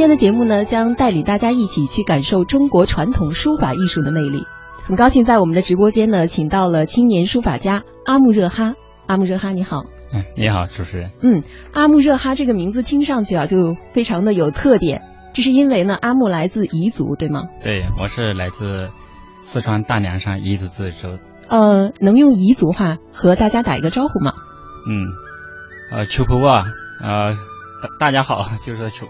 天的节目呢，将带领大家一起去感受中国传统书法艺术的魅力。很高兴在我们的直播间呢，请到了青年书法家阿木热哈。阿木热哈，你好。嗯，你好，主持人。嗯，阿木热哈这个名字听上去啊，就非常的有特点。这是因为呢，阿木来自彝族，对吗？对，我是来自四川大凉山彝族自治州。呃，能用彝族话和大家打一个招呼吗？嗯，呃，秋婆婆，呃，大家好，就是秋。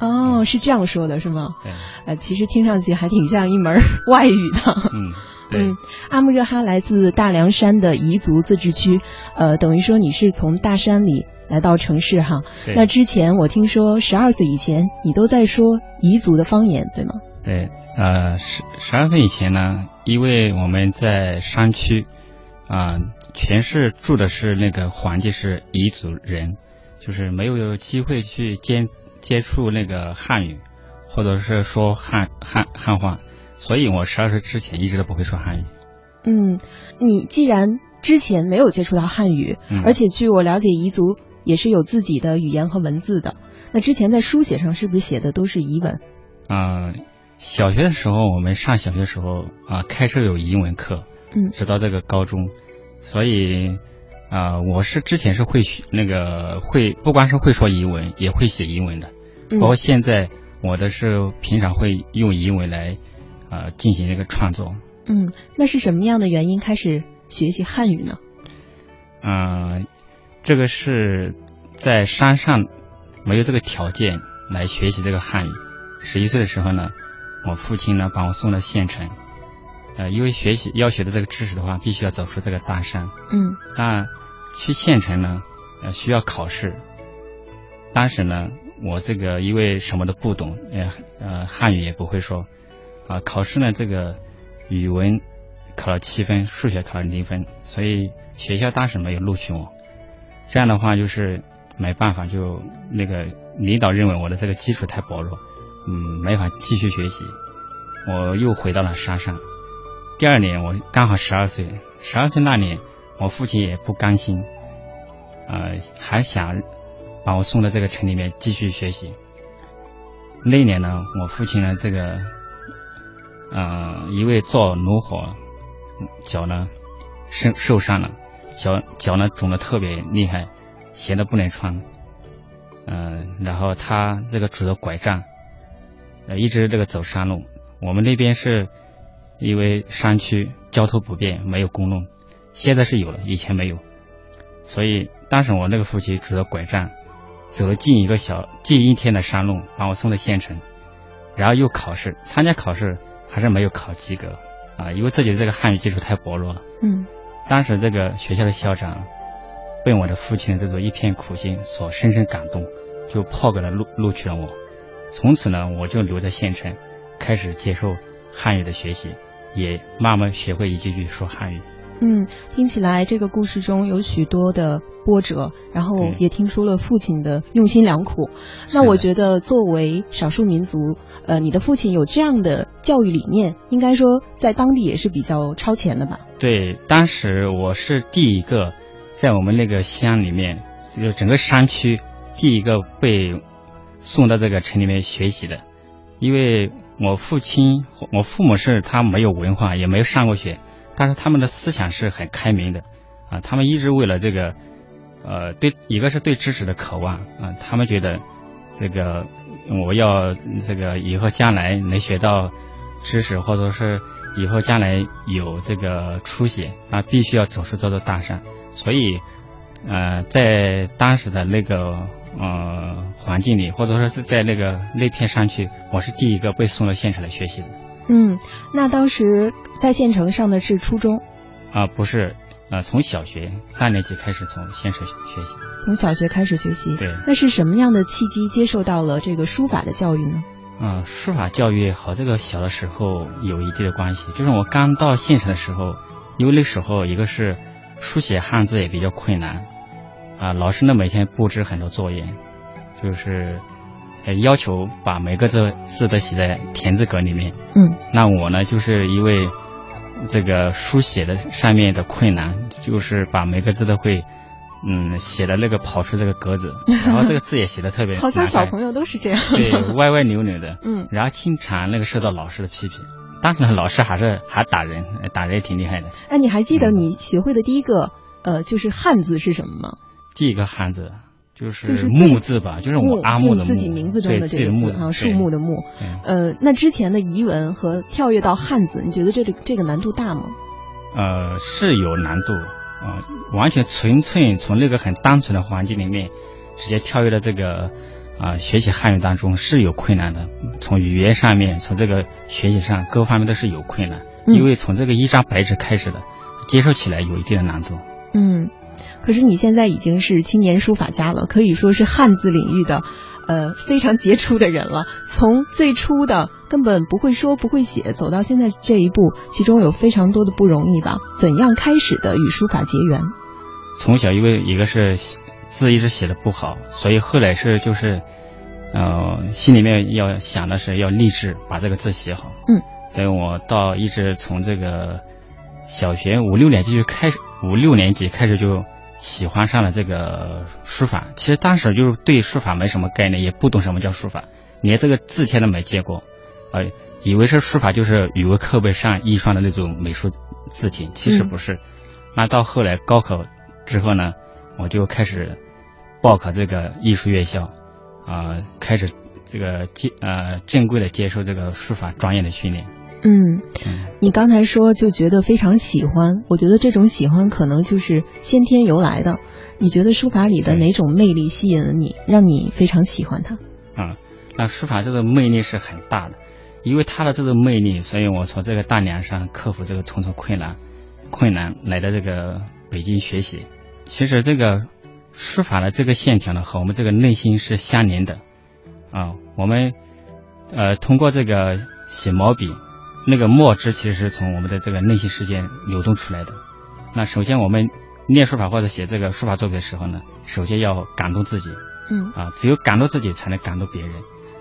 哦，是这样说的，是吗？对。呃，其实听上去还挺像一门 外语的。嗯。嗯，阿木热哈来自大凉山的彝族自治区，呃，等于说你是从大山里来到城市哈。那之前我听说十二岁以前你都在说彝族的方言，对吗？对，呃，十十二岁以前呢，因为我们在山区，啊，全是住的是那个环境是彝族人，就是没有机会去接接触那个汉语，或者是说汉汉汉话。所以，我十二岁之前一直都不会说汉语。嗯，你既然之前没有接触到汉语，而且据我了解，彝族也是有自己的语言和文字的。那之前在书写上是不是写的都是彝文？啊，小学的时候，我们上小学的时候啊，开设有彝文课。嗯。直到这个高中，所以啊，我是之前是会那个会，不光是会说彝文，也会写彝文的。嗯。包括现在，我的是平常会用彝文来。呃，进行这个创作。嗯，那是什么样的原因开始学习汉语呢？嗯，这个是在山上没有这个条件来学习这个汉语。十一岁的时候呢，我父亲呢把我送到县城。呃，因为学习要学的这个知识的话，必须要走出这个大山。嗯。那去县城呢，呃，需要考试。当时呢，我这个因为什么都不懂，呃呃，汉语也不会说。啊，考试呢，这个语文考了七分，数学考了零分，所以学校当时没有录取我。这样的话，就是没办法，就那个领导认为我的这个基础太薄弱，嗯，没法继续学习。我又回到了山上。第二年，我刚好十二岁，十二岁那年，我父亲也不甘心，呃，还想把我送到这个城里面继续学习。那年呢，我父亲呢，这个。呃，因为做炉火，脚呢受受伤了，脚脚呢肿的特别厉害，鞋都不能穿。嗯，然后他这个拄着拐杖，呃，一直这个走山路。我们那边是因为山区交通不便，没有公路，现在是有了，以前没有。所以当时我那个父亲拄着拐杖，走了近一个小近一天的山路，把我送到县城，然后又考试，参加考试。还是没有考及格啊，因为自己的这个汉语基础太薄弱了。嗯，当时这个学校的校长被我的父亲这种一片苦心所深深感动，就炮给了录录取了我。从此呢，我就留在县城，开始接受汉语的学习，也慢慢学会一句句说汉语。嗯，听起来这个故事中有许多的波折，然后也听出了父亲的用心良苦。那我觉得，作为少数民族，呃，你的父亲有这样的教育理念，应该说在当地也是比较超前的吧？对，当时我是第一个在我们那个乡里面，就整个山区第一个被送到这个城里面学习的，因为我父亲、我父母是他没有文化，也没有上过学。但是他们的思想是很开明的，啊，他们一直为了这个，呃，对一个是对知识的渴望啊，他们觉得这个我要这个以后将来能学到知识，或者是以后将来有这个出息，那必须要走出这座大山。所以，呃，在当时的那个呃环境里，或者说是在那个那片山区，我是第一个被送到县城来学习的。嗯，那当时在县城上的是初中，啊，不是，呃，从小学三年级开始从县城学习，从小学开始学习，对，那是什么样的契机接受到了这个书法的教育呢？嗯，书法教育和这个小的时候有一定的关系，就是我刚到县城的时候，因为那时候一个是书写汉字也比较困难，啊，老师呢每天布置很多作业，就是。呃，要求把每个字字都写在田字格里面。嗯，那我呢，就是因为这个书写的上面的困难，就是把每个字都会嗯，写的那个跑出这个格子，然后这个字也写的特别，好像小朋友都是这样，对，歪歪扭扭的，嗯，然后经常那个受到老师的批评，当然老师还是还打人，打人也挺厉害的。哎，你还记得你学会的第一个呃就是汉字是什么吗？第一个汉字就是木字吧，就是我阿木的木，自己名字中的这个字啊，树木的木。呃，那之前的彝文和跳跃到汉字，你觉得这里这个难度大吗？呃，是有难度。啊，完全纯粹从那个很单纯的环境里面，直接跳跃到这个啊学习汉语当中是有困难的。从语言上面，从这个学习上各方面都是有困难，因为从这个一张白纸开始的，接受起来有一定的难度。嗯，可是你现在已经是青年书法家了，可以说是汉字领域的。呃，非常杰出的人了。从最初的根本不会说不会写，走到现在这一步，其中有非常多的不容易吧？怎样开始的与书法结缘？从小因为一个是字一直写的不好，所以后来是就是，呃，心里面要想的是要立志把这个字写好。嗯，所以我到一直从这个小学五六年级就开始，五六年级开始就。喜欢上了这个书法，其实当时就是对书法没什么概念，也不懂什么叫书法，连这个字帖都没见过，呃，以为是书法就是语文课本上印刷的那种美术字体，其实不是。那到后来高考之后呢，我就开始报考这个艺术院校，啊，开始这个接呃正规的接受这个书法专业的训练。嗯，你刚才说就觉得非常喜欢，我觉得这种喜欢可能就是先天由来的。你觉得书法里的哪种魅力吸引了你，让你非常喜欢它？啊，那书法这个魅力是很大的，因为它的这个魅力，所以我从这个大梁上克服这个重重困难，困难来到这个北京学习。其实这个书法的这个线条呢，和我们这个内心是相连的啊。我们呃通过这个写毛笔。那个墨汁其实是从我们的这个内心世界流动出来的。那首先我们练书法或者写这个书法作品的时候呢，首先要感动自己。嗯。啊，只有感动自己，才能感动别人。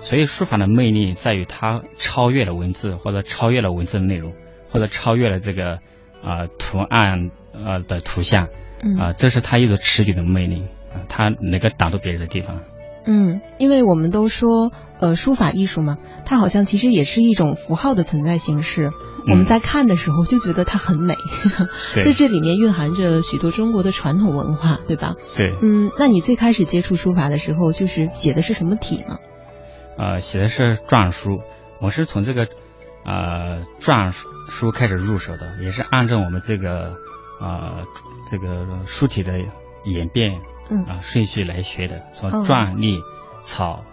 所以书法的魅力在于它超越了文字，或者超越了文字的内容，或者超越了这个啊图案呃的图像。嗯。啊，这是它一种持久的魅力啊，它能够打动别人的地方。嗯，因为我们都说，呃，书法艺术嘛，它好像其实也是一种符号的存在形式。我们在看的时候就觉得它很美，在这里面蕴含着许多中国的传统文化，对吧？对。嗯，那你最开始接触书法的时候，就是写的是什么体呢？呃，写的是篆书。我是从这个呃篆书开始入手的，也是按照我们这个呃这个书体的演变。嗯啊，顺序来学的，从篆、隶、草，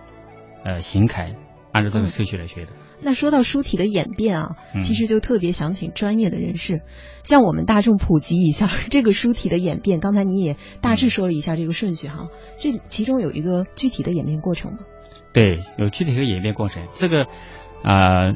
呃，行楷，按照这个顺序来学的。那说到书体的演变啊，其实就特别想请专业的人士，向我们大众普及一下这个书体的演变。刚才你也大致说了一下这个顺序哈，这其中有一个具体的演变过程吗？对，有具体的演变过程。这个啊，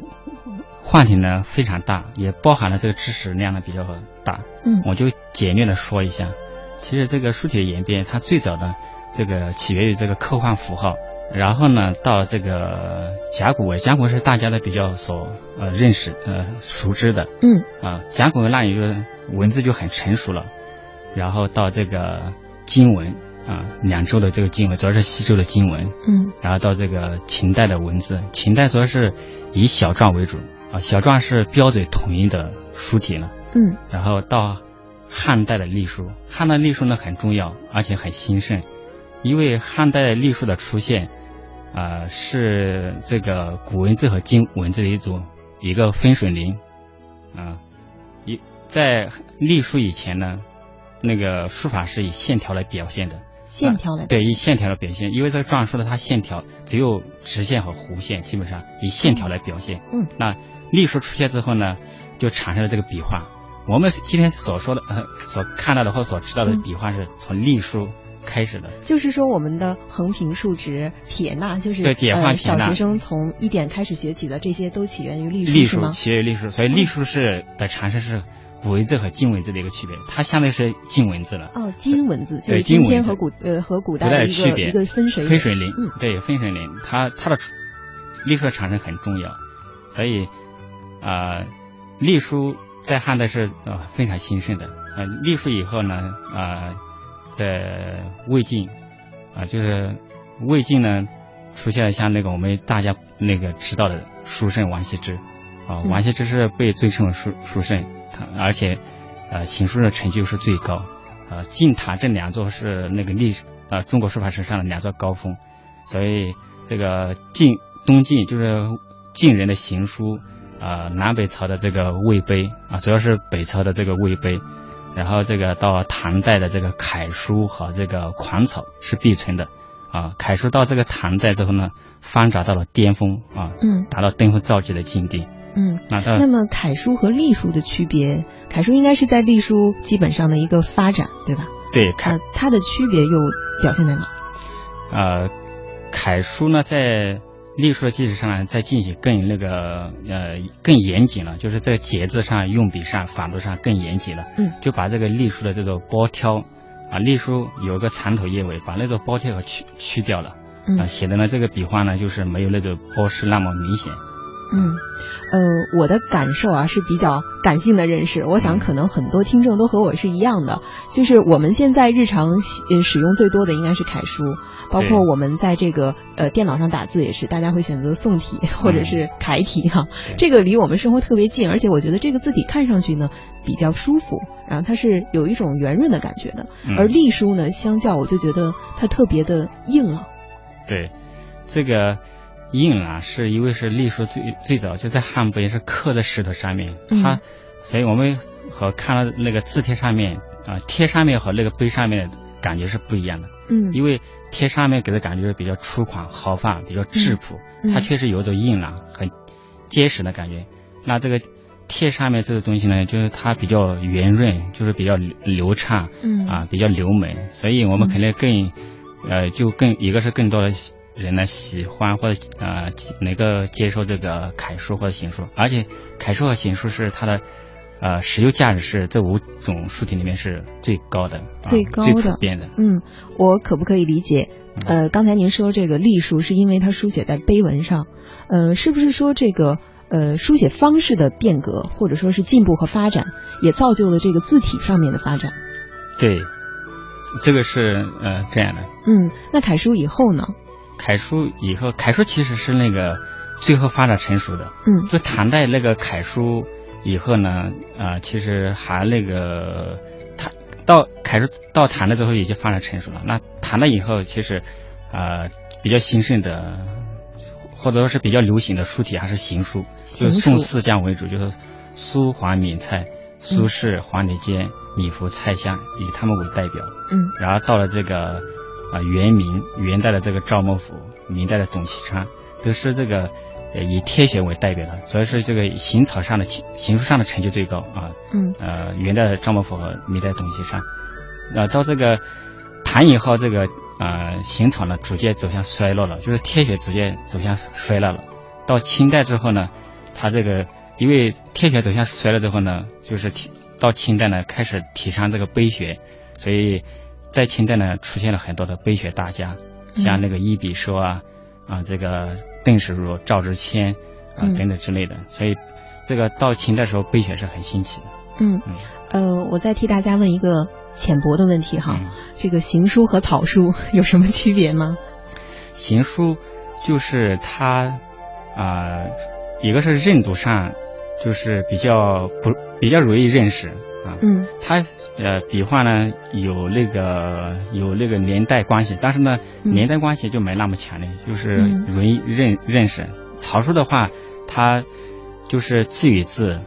话题呢非常大，也包含了这个知识量呢比较大。嗯，我就简略的说一下。其实这个书体的演变，它最早的这个起源于这个科幻符号，然后呢，到这个甲骨文，甲骨文是大家的比较所呃认识呃熟知的，嗯。啊，甲骨文那一个文字就很成熟了，然后到这个金文啊，两周的这个金文主要是西周的金文，嗯，然后到这个秦代的文字，秦代主要是以小篆为主啊，小篆是标准统一的书体了，嗯，然后到。汉代的隶书，汉代隶书呢很重要，而且很兴盛，因为汉代隶书的出现，啊，是这个古文字和今文字的一种一个分水岭，啊，一在隶书以前呢，那个书法是以线条来表现的，线条来对，以线条来表现，因为这个篆书的它线条只有直线和弧线，基本上以线条来表现，嗯，那隶书出现之后呢，就产生了这个笔画。我们今天所说的、呃、所看到的或所知道的笔画是从隶书开始的，就是说我们的横平竖直撇捺，就是对点画小学生从一点开始学起的，这些都起源于隶书，隶书起源于隶书，所以隶书是的产生是古文字和金文字的一个区别，它相当于是金文字了。哦，金文字就是今天和古呃和古代的区别，一个分水分水岭，嗯，对分水岭，它它的隶书的产生很重要，所以啊隶书。在汉代是呃非常兴盛的，呃隶书以后呢，呃在魏晋啊，就是魏晋呢出现了像那个我们大家那个知道的书圣王羲之。啊，王羲之是被尊称为书书圣，他而且呃行书的成就是最高。呃，晋唐这两座是那个历史呃中国书法史上的两座高峰，所以这个晋东晋就是晋人的行书，啊南北朝的这个魏碑啊，主要是北朝的这个魏碑，然后这个到唐代的这个楷书和这个狂草是必存的，啊楷书到这个唐代之后呢，发展到了巅峰啊，嗯，达到登峰造极的境地。嗯，那那么楷书和隶书的区别，楷书应该是在隶书基本上的一个发展，对吧？对，它它的区别又表现在哪？呃，楷书呢，在隶书的基础上呢，再进行更那个呃更严谨了，就是在节字上、用笔上、法度上更严谨了。嗯，就把这个隶书的这个包挑啊，隶书有个长头叶尾，把那个包挑和去去掉了。嗯，啊，写的呢这个笔画呢，就是没有那种包饰那么明显。嗯，呃，我的感受啊是比较感性的认识，我想可能很多听众都和我是一样的，就是我们现在日常呃使用最多的应该是楷书，包括我们在这个呃电脑上打字也是，大家会选择宋体或者是楷体哈，这个离我们生活特别近，而且我觉得这个字体看上去呢比较舒服，然后它是有一种圆润的感觉的，而隶书呢相较我就觉得它特别的硬朗。对，这个。印啊，是因为是隶书最最早就在汉碑是刻在石头上面，它，所以我们和看了那个字帖上面啊，贴上面和那个碑上面的感觉是不一样的。嗯，因为贴上面给的感觉是比较粗犷豪放，比较质朴，它确实有一种硬朗很结实的感觉。那这个贴上面这个东西呢，就是它比较圆润，就是比较流畅，嗯啊，比较流美，所以我们肯定更呃，就更一个是更多的。人呢喜欢或者呃能够接受这个楷书或者行书，而且楷书和行书是它的呃实用价值是这五种书体里面是最高的、最高的、最普遍的。嗯，我可不可以理解？呃，刚才您说这个隶书是因为它书写在碑文上，呃，是不是说这个呃书写方式的变革或者说是进步和发展，也造就了这个字体上面的发展？对，这个是呃这样的。嗯，那楷书以后呢？楷书以后，楷书其实是那个最后发展成熟的。嗯，就唐代那个楷书以后呢，啊，其实还那个唐到楷书到唐代之后也就发展成熟了。那唐代以后，其实啊比较兴盛的，或者说是比较流行的书体还是行书，就是宋四将为主，就是苏黄米蔡、苏轼、黄庭坚、米芾、蔡襄，以他们为代表。嗯，然后到了这个。啊，元明元代的这个赵孟頫，明代的董其昌，都是这个以帖学为代表的，主要是这个行草上的行书上的成就最高啊。嗯。呃，元代的赵孟頫和明代董其昌，那到这个唐以后，这个呃行草呢逐渐走向衰落了，就是帖学逐渐走向衰落了。到清代之后呢，他这个因为帖学走向衰落之后呢，就是提到清代呢开始提倡这个碑学，所以。在清代呢，出现了很多的碑学大家，像那个伊笔说啊，啊这个邓石如、赵之谦啊等等之类的，所以这个到清代时候碑学是很兴起的。嗯，呃，我再替大家问一个浅薄的问题哈，这个行书和草书 有什么区别吗？行书就是它啊，一个是认读上就是比较不比较容易认识。啊，嗯，它呃笔画呢有那个有那个年代关系，但是呢年代关系就没那么强烈，就是容易认认识。草书的话，它就是字与字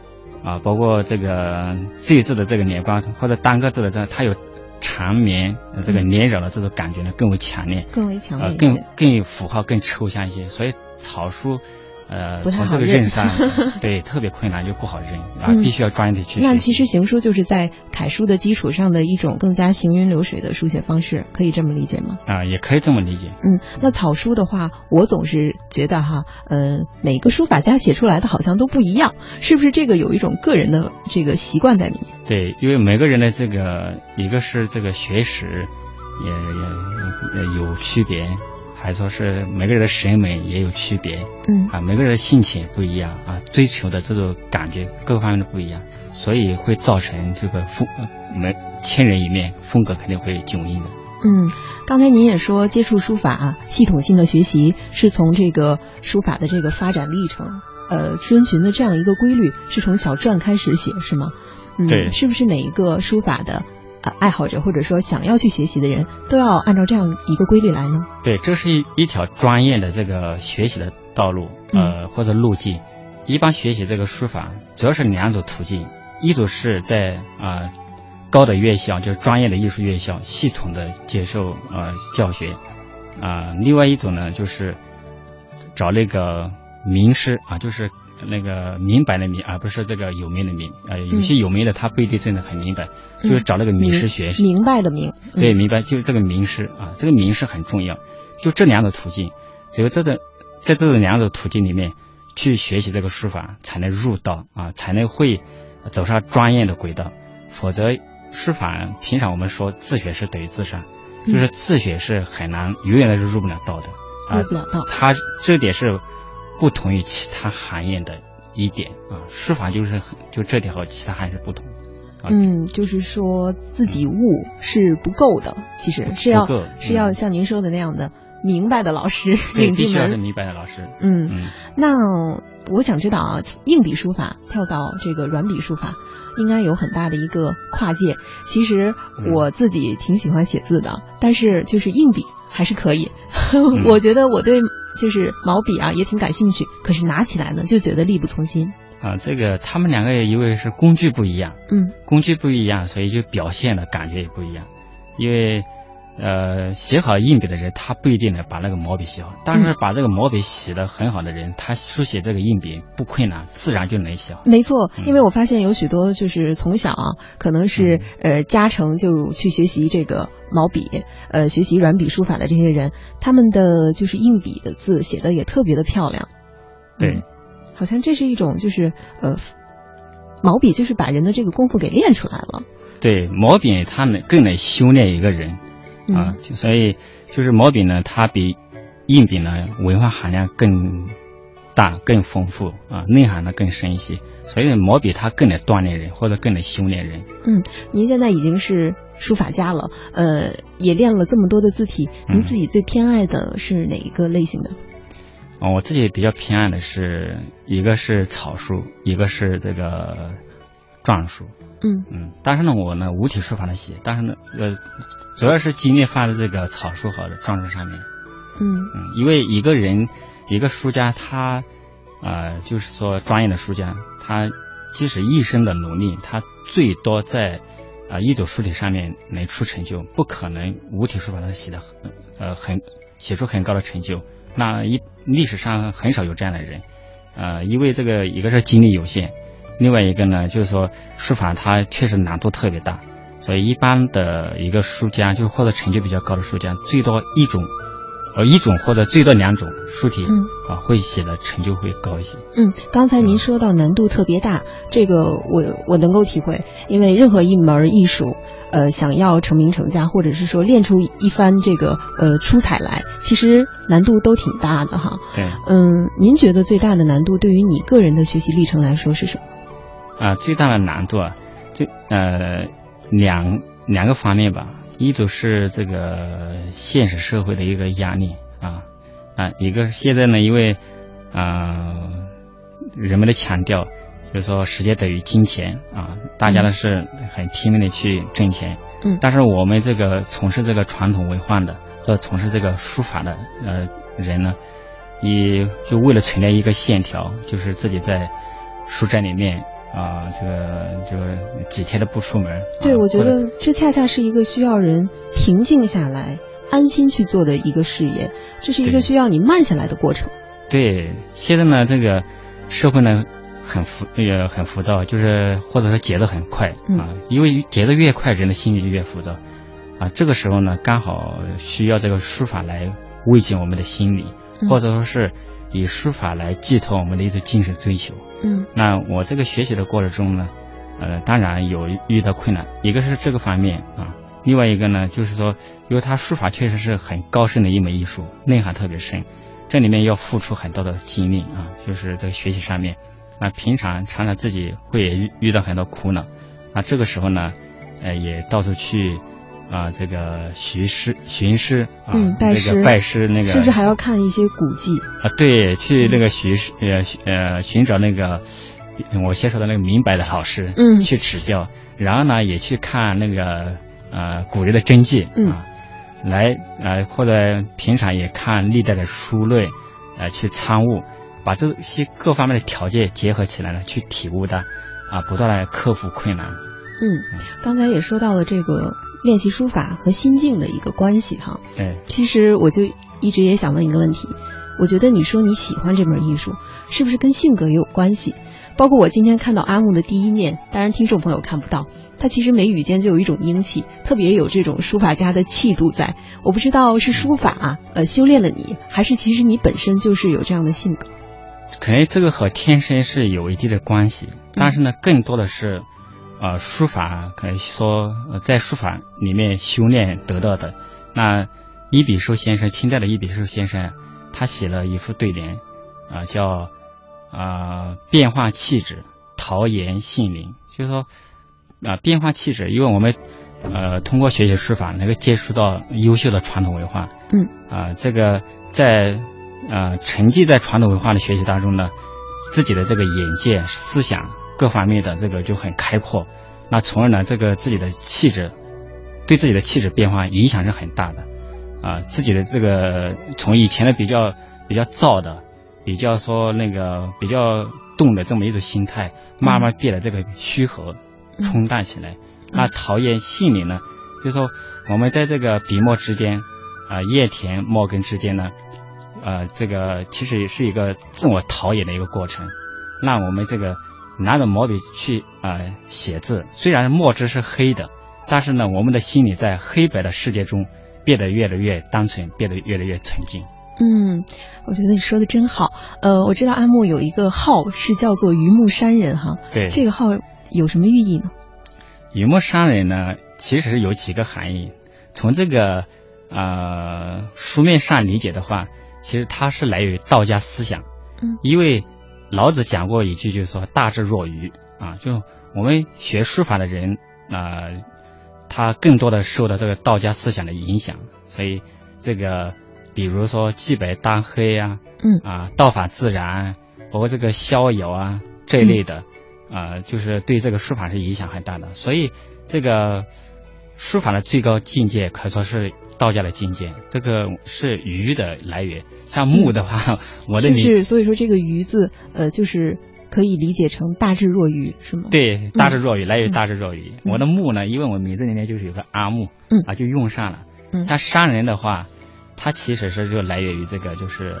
啊，包括这个字与字的这个连贯，或者单个字的这，它有缠绵这个连绕的这种感觉呢更为强烈，更为强烈，更更符号更抽象一些，所以草书。呃，从这个认上，对，特别困难，就不好认啊，必须要专业的去。那其实行书就是在楷书的基础上的一种更加行云流水的书写方式，可以这么理解吗？啊，也可以这么理解。嗯，那草书的话，我总是觉得哈，呃，每个书法家写出来的好像都不一样，是不是这个有一种个人的这个习惯在里面？对，因为每个人的这个一个是这个学识也也有区别。还说是每个人的审美也有区别，嗯啊，每个人的性情不一样啊，追求的这种感觉各方面都不一样，所以会造成这个风每千人一面，风格肯定会迥异的。嗯，刚才您也说接触书法，系统性的学习是从这个书法的这个发展历程，呃，遵循的这样一个规律，是从小篆开始写，是吗？嗯，对是不是每一个书法的呃爱好者或者说想要去学习的人都要按照这样一个规律来呢？对，这是一一条专业的这个学习的道路，呃，或者路径。一般学习这个书法，主要是两种途径，一种是在啊、高的院校，就是专业的艺术院校，系统的接受呃教学，啊、另外一种呢就是找那个名师啊，就是那个明白的明，而不是这个有名的名。呃，有些有名的他不一定真的很明白，嗯就是找那个名师学习。明白的明，嗯对，明白，就这个名师啊，这个名师很重要。就这两种途径，只有这种在这种两种途径里面去学习这个书法，才能入道啊，才能会走上专业的轨道。否则，书法平常我们说自学是等于自杀，嗯就是自学是很难，永远都是入不了道的啊入。不了道。它这点是不同于其他行业的一点啊，书法就是就这点和其他行业是不同。啊嗯，就是说自己悟是不够的，其实是要是要嗯像您说的那样的明白的老师对，领进必须要是。明白的老师。嗯，嗯。那我想知道啊，硬笔书法跳到这个软笔书法，应该有很大的一个跨界。其实嗯我自己挺喜欢写字的，但是就是硬笔还是可以。嗯 我觉得我对就是毛笔啊也挺感兴趣，可是拿起来呢就觉得力不从心。啊，这个他们两个因为是工具不一样，嗯工具不一样，所以就表现的感觉也不一样。因为呃，写好硬笔的人，他不一定能把那个毛笔写好，但是嗯把这个毛笔写得很好的人，他书写这个硬笔不困难，自然就能写好。没错，嗯因为我发现有许多就是从小啊，可能是呃家成就去学习这个毛笔，呃学习软笔书法的这些人，他们的就是硬笔的字写的也特别的漂亮。对嗯，好像这是一种就是呃毛笔就是把人的这个功夫给练出来了。对，毛笔它能更能修炼一个人啊所以就是毛笔呢，它比硬笔呢文化含量更大、更丰富啊，内涵呢更深一些。所以毛笔它更能锻炼人，或者更能修炼人。嗯，您现在已经是书法家了，呃，也练了这么多的字体，您嗯自己最偏爱的是哪一个类型的？啊，我自己比较偏爱的是一个是草书，一个是这个篆书。嗯嗯，但是呢，我呢五体书法的写，但是呢，呃，主要是精力放在这个草书和篆书上面。嗯嗯，因为一个人，一个书家，他，呃，就是说专业的书家，他即使一生的努力，他最多在，啊、一种书体上面能出成就，不可能五体书法他写的很，呃，很写出很高的成就。那一历史上很少有这样的人，呃，因为这个一个是精力有限，另外一个呢，就是说书法它确实难度特别大，所以一般的一个书家，就或者成就比较高的书家，最多一种。呃，一种或者最多两种书体，嗯啊，会写的成就会高一些。嗯，刚才您说到难度特别大，这个我我能够体会，因为任何一门艺术，呃，想要成名成家，或者是说练出一番这个呃出彩来，其实难度都挺大的哈。对，嗯，您觉得最大的难度对于你个人的学习历程来说是什么？啊，最大的难度啊，就呃两两个方面吧，一种是这个现实社会的一个压力啊啊，一个是现在呢，因为啊、人们的强调就是说时间等于金钱啊，大家呢是很拼命的去挣钱，嗯。但是我们这个从事这个传统文化的或者从事这个书法的呃人呢，也就为了存在一个线条，就是自己在书斋里面啊、这个这个几天都不出门。对，啊我觉得这恰恰是一个需要人平静下来、安心去做的一个事业，这是一个需要你慢下来的过程。对，现在呢，这个社会呢很浮也很浮躁，就是或者说节奏很快嗯啊，因为节奏越快，人的心里就越浮躁啊。这个时候呢，刚好需要这个书法来慰藉我们的心理，嗯或者说是以书法来寄托我们的一种精神追求。嗯那我这个学习的过程中呢，呃，当然有遇到困难，一个是这个方面啊，另外一个呢，就是说，因为他书法确实是很高深的一门艺术，内涵特别深，这里面要付出很多的精力啊，就是在学习上面。那平常常常自己会遇遇到很多苦恼，那这个时候呢，呃，也到处去啊，这个寻师寻师啊，拜师拜师那个，甚至还要看一些古迹啊，对，去那个寻师呃呃寻找那个我先说的那个明白的老师，嗯，去指教，然后呢，也去看那个呃古人的真迹啊，来呃或者平常也看历代的书类，呃去参悟。把这些各方面的条件结合起来呢，去体悟的，啊，不断的克服困难。嗯，刚才也说到了这个练习书法和心境的一个关系哈。哎，其实我就一直也想问一个问题，我觉得你说你喜欢这门艺术，是不是跟性格也有关系？包括我今天看到阿木的第一面，当然听众朋友看不到。他其实眉宇间就有一种英气，特别有这种书法家的气度在。我不知道是书法呃修炼了你，还是其实你本身就是有这样的性格。可能这个和天生是有一定的关系，但是呢，更多的是，呃，书法可以说在书法里面修炼得到的。那伊比寿先生，清代的伊比寿先生，他写了一副对联，啊，叫啊变化气质，陶冶性灵，就是说啊变化气质，因为我们呃通过学习书法能够接触到优秀的传统文化，嗯，啊这个在。呃，沉浸在传统文化的学习当中呢，自己的这个眼界、思想各方面的这个就很开阔，那从而呢，这个自己的气质，对自己的气质变化影响是很大的，啊，自己的这个从以前的比较比较燥的，比较说那个比较动的这么一种心态，慢慢变得这个虚和冲淡起来。那陶冶性灵呢，就是说我们在这个笔墨之间，啊，叶田墨根之间呢。呃，这个其实也是一个自我陶冶的一个过程，让我们这个拿着毛笔去呃写字，虽然墨汁是黑的，但是呢，我们的心里在黑白的世界中变得越来越单纯，变得越来越纯净。嗯，我觉得你说的真好。呃，我知道阿木有一个号是叫做榆木山人哈，对，这个号有什么寓意呢？榆木山人呢，其实有几个含义。从这个呃书面上理解的话。其实它是来源于道家思想，嗯，因为老子讲过一句，就是说大智若愚啊，就我们学书法的人啊，他更多的受到这个道家思想的影响，所以这个比如说既白当黑啊，嗯啊道法自然，包括这个逍遥啊这一类的啊，就是对这个书法是影响很大的，所以这个书法的最高境界可说是。道家的境界，这个是鱼的来源。像木的话，我的就是所以说这个鱼字，呃，就是可以理解成大智若愚，是吗？对，大智若愚来源于大智若愚。我的木呢，因为我名字里面就是有个阿木，嗯啊，就用上了。嗯，像商人的话，他其实是就来源于这个，就是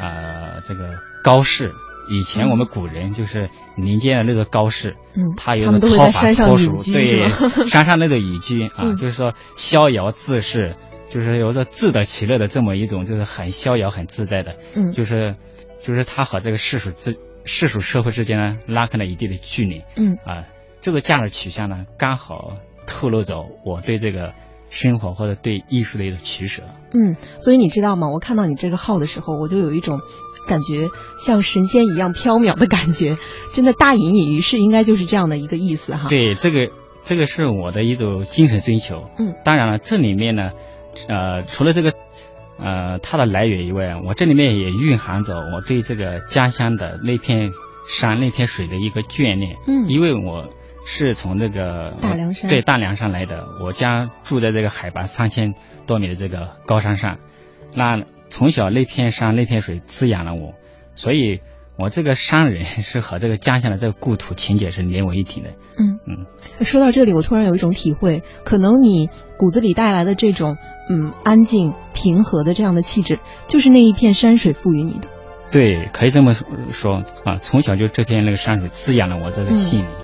呃，这个高士。以前我们古人就是民间的那个高士，嗯，他有操法脱俗，对，山上那个隐居啊，就是说逍遥自适。就是有着自得其乐的这么一种，就是很逍遥、很自在的，嗯，就是，就是他和这个世俗之世俗社会之间呢拉开了一定的距离，嗯，啊，这个价值取向呢刚好透露着我对这个生活或者对艺术的一种取舍，嗯，所以你知道吗？我看到你这个号的时候，我就有一种感觉像神仙一样飘渺的感觉，真的大隐隐于市，应该就是这样的一个意思哈。对，这个这个是我的一种精神追求，嗯，当然了，这里面呢。呃，除了这个，呃，它的来源以外，我这里面也蕴含着我对这个家乡的那片山、那片水的一个眷恋。嗯，因为我是从这个大凉山对大凉山来的，我家住在这个海拔三千多米的这个高山上，那从小那片山、那片水滋养了我，所以。我这个商人 是和这个家乡的这个故土情结是连为一体的。嗯嗯，说到这里，我突然有一种体会，可能你骨子里带来的这种嗯安静平和的这样的气质，就是那一片山水赋予你的。对，可以这么说啊，从小就这片那个山水滋养了我这个心灵。